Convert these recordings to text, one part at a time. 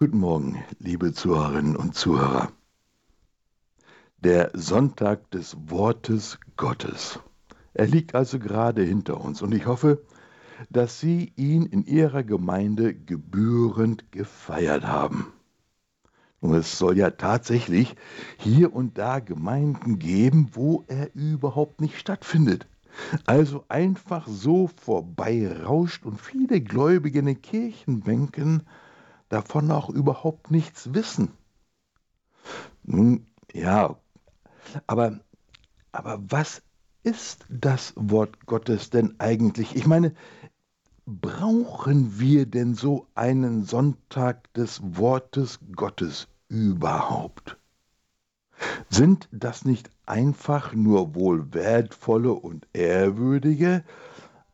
Guten Morgen, liebe Zuhörerinnen und Zuhörer. Der Sonntag des Wortes Gottes. Er liegt also gerade hinter uns und ich hoffe, dass Sie ihn in Ihrer Gemeinde gebührend gefeiert haben. Und es soll ja tatsächlich hier und da Gemeinden geben, wo er überhaupt nicht stattfindet. Also einfach so vorbeirauscht und viele Gläubige in den Kirchenbänken davon auch überhaupt nichts wissen. Nun, ja, aber, aber was ist das Wort Gottes denn eigentlich? Ich meine, brauchen wir denn so einen Sonntag des Wortes Gottes überhaupt? Sind das nicht einfach nur wohl wertvolle und ehrwürdige,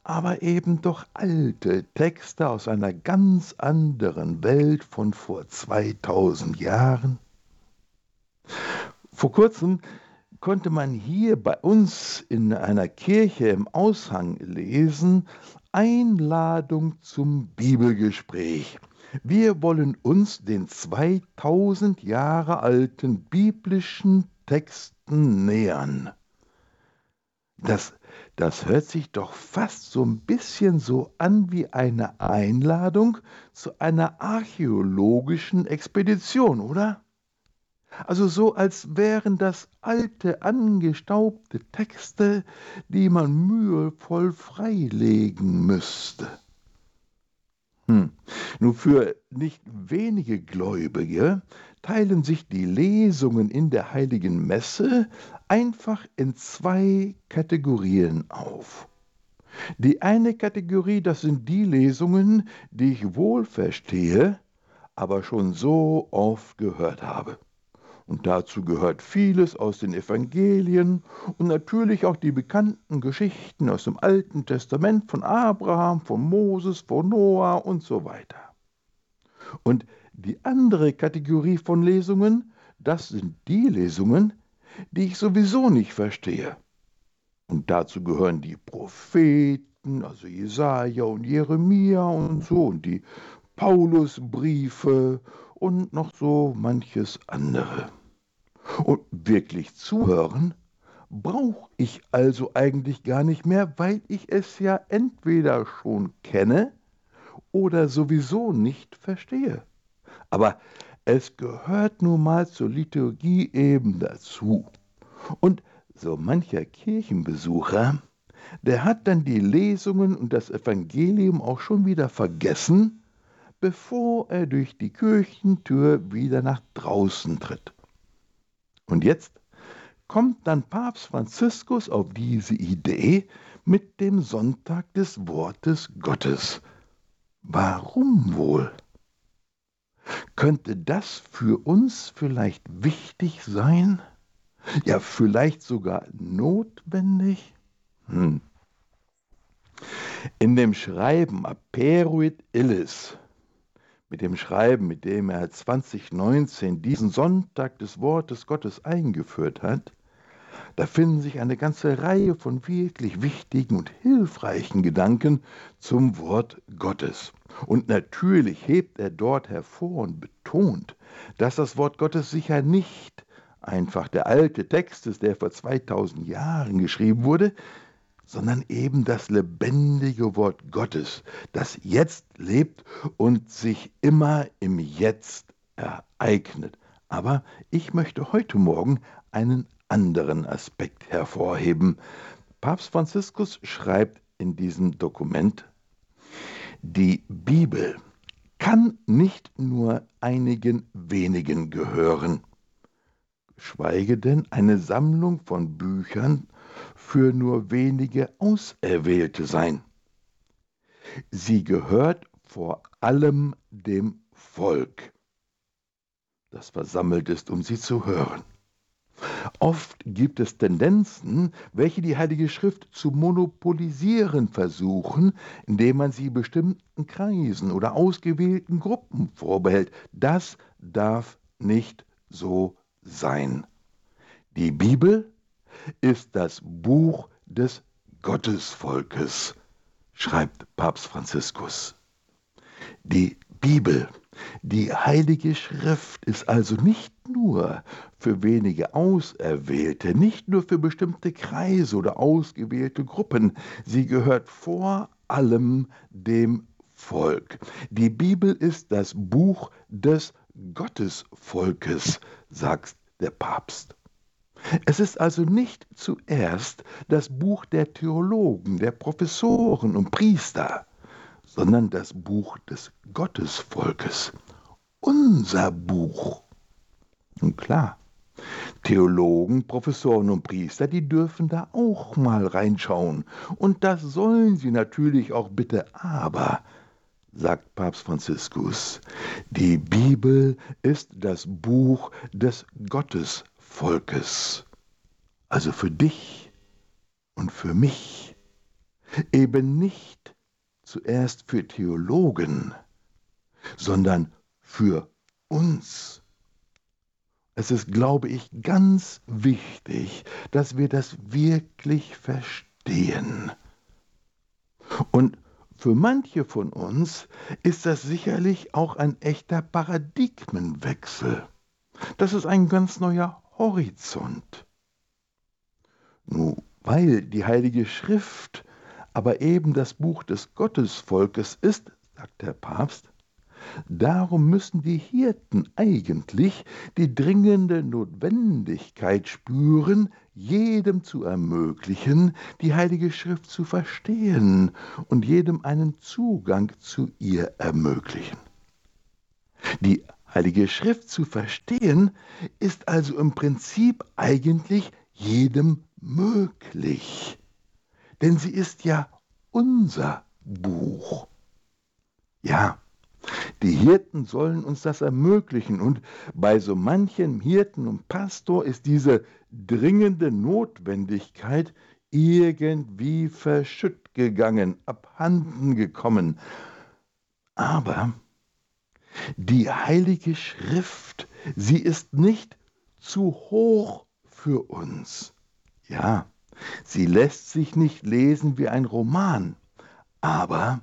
aber eben doch alte Texte aus einer ganz anderen Welt von vor 2000 Jahren? Vor kurzem konnte man hier bei uns in einer Kirche im Aushang lesen, Einladung zum Bibelgespräch. Wir wollen uns den 2000 Jahre alten biblischen Texten nähern. Das das hört sich doch fast so ein bisschen so an wie eine Einladung zu einer archäologischen Expedition, oder? Also so, als wären das alte, angestaubte Texte, die man mühevoll freilegen müsste. Hm. Nur für nicht wenige Gläubige teilen sich die Lesungen in der heiligen Messe einfach in zwei Kategorien auf. Die eine Kategorie, das sind die Lesungen, die ich wohl verstehe, aber schon so oft gehört habe. Und dazu gehört vieles aus den Evangelien und natürlich auch die bekannten Geschichten aus dem Alten Testament von Abraham, von Moses, von Noah und so weiter. Und die andere Kategorie von Lesungen, das sind die Lesungen, die ich sowieso nicht verstehe. Und dazu gehören die Propheten, also Jesaja und Jeremia und so, und die Paulusbriefe und noch so manches andere. Und wirklich zuhören brauche ich also eigentlich gar nicht mehr, weil ich es ja entweder schon kenne oder sowieso nicht verstehe. Aber es gehört nun mal zur Liturgie eben dazu. Und so mancher Kirchenbesucher, der hat dann die Lesungen und das Evangelium auch schon wieder vergessen, bevor er durch die Kirchentür wieder nach draußen tritt. Und jetzt kommt dann Papst Franziskus auf diese Idee mit dem Sonntag des Wortes Gottes. Warum wohl? Könnte das für uns vielleicht wichtig sein? Ja, vielleicht sogar notwendig? Hm. In dem Schreiben Aperuit Illis mit dem Schreiben, mit dem er 2019 diesen Sonntag des Wortes Gottes eingeführt hat, da finden sich eine ganze Reihe von wirklich wichtigen und hilfreichen Gedanken zum Wort Gottes. Und natürlich hebt er dort hervor und betont, dass das Wort Gottes sicher nicht einfach der alte Text ist, der vor 2000 Jahren geschrieben wurde, sondern eben das lebendige Wort Gottes, das jetzt lebt und sich immer im Jetzt ereignet. Aber ich möchte heute Morgen einen anderen Aspekt hervorheben. Papst Franziskus schreibt in diesem Dokument, die Bibel kann nicht nur einigen wenigen gehören, schweige denn eine Sammlung von Büchern für nur wenige Auserwählte sein. Sie gehört vor allem dem Volk, das versammelt ist, um sie zu hören. Oft gibt es Tendenzen, welche die Heilige Schrift zu monopolisieren versuchen, indem man sie bestimmten Kreisen oder ausgewählten Gruppen vorbehält. Das darf nicht so sein. Die Bibel ist das Buch des Gottesvolkes, schreibt Papst Franziskus. Die Bibel Die Heilige Schrift ist also nicht nur für wenige Auserwählte, nicht nur für bestimmte Kreise oder ausgewählte Gruppen, sie gehört vor allem dem Volk. Die Bibel ist das Buch des Gottesvolkes, sagt der Papst. Es ist also nicht zuerst das Buch der Theologen, der Professoren und Priester, sondern das Buch des Gottesvolkes, unser Buch. Und klar, Theologen, Professoren und Priester, die dürfen da auch mal reinschauen. Und das sollen sie natürlich auch bitte, aber, sagt Papst Franziskus, die Bibel ist das Buch des Gottesvolkes. Also für dich und für mich. Eben nicht zuerst für Theologen, sondern für uns. Es ist, glaube ich, ganz wichtig, dass wir das wirklich verstehen. Und für manche von uns ist das sicherlich auch ein echter Paradigmenwechsel. Das ist ein ganz neuer Horizont. Nun, weil die Heilige Schrift aber eben das Buch des Gottesvolkes ist, sagt der Papst, Darum müssen die Hirten eigentlich die dringende Notwendigkeit spüren, jedem zu ermöglichen, die Heilige Schrift zu verstehen und jedem einen Zugang zu ihr ermöglichen. Die Heilige Schrift zu verstehen ist also im Prinzip eigentlich jedem möglich, denn sie ist ja unser Buch. Ja, die Hirten sollen uns das ermöglichen und bei so manchem Hirten und Pastor ist diese dringende Notwendigkeit irgendwie verschütt gegangen, abhanden gekommen. Aber die Heilige Schrift, sie ist nicht zu hoch für uns. Ja, sie lässt sich nicht lesen wie ein Roman, aber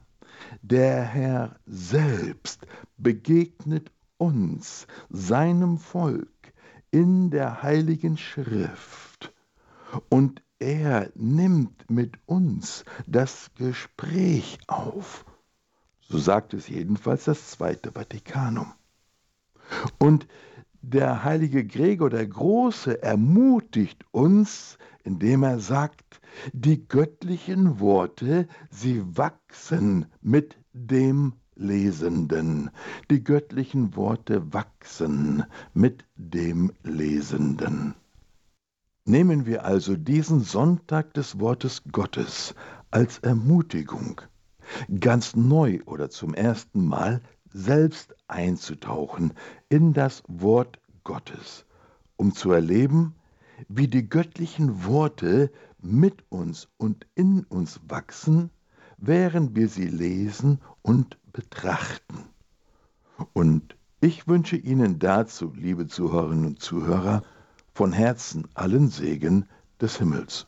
der Herr selbst begegnet uns, seinem Volk, in der heiligen Schrift. Und er nimmt mit uns das Gespräch auf. So sagt es jedenfalls das Zweite Vatikanum. Und der heilige Gregor der Große ermutigt uns, indem er sagt, die göttlichen Worte, sie wachsen mit dem Lesenden. Die göttlichen Worte wachsen mit dem Lesenden. Nehmen wir also diesen Sonntag des Wortes Gottes als Ermutigung, ganz neu oder zum ersten Mal selbst einzutauchen in das Wort Gottes, um zu erleben, wie die göttlichen Worte mit uns und in uns wachsen, während wir sie lesen und betrachten. Und ich wünsche Ihnen dazu, liebe Zuhörerinnen und Zuhörer, von Herzen allen Segen des Himmels.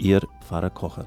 Ihr Pfarrer Kocher.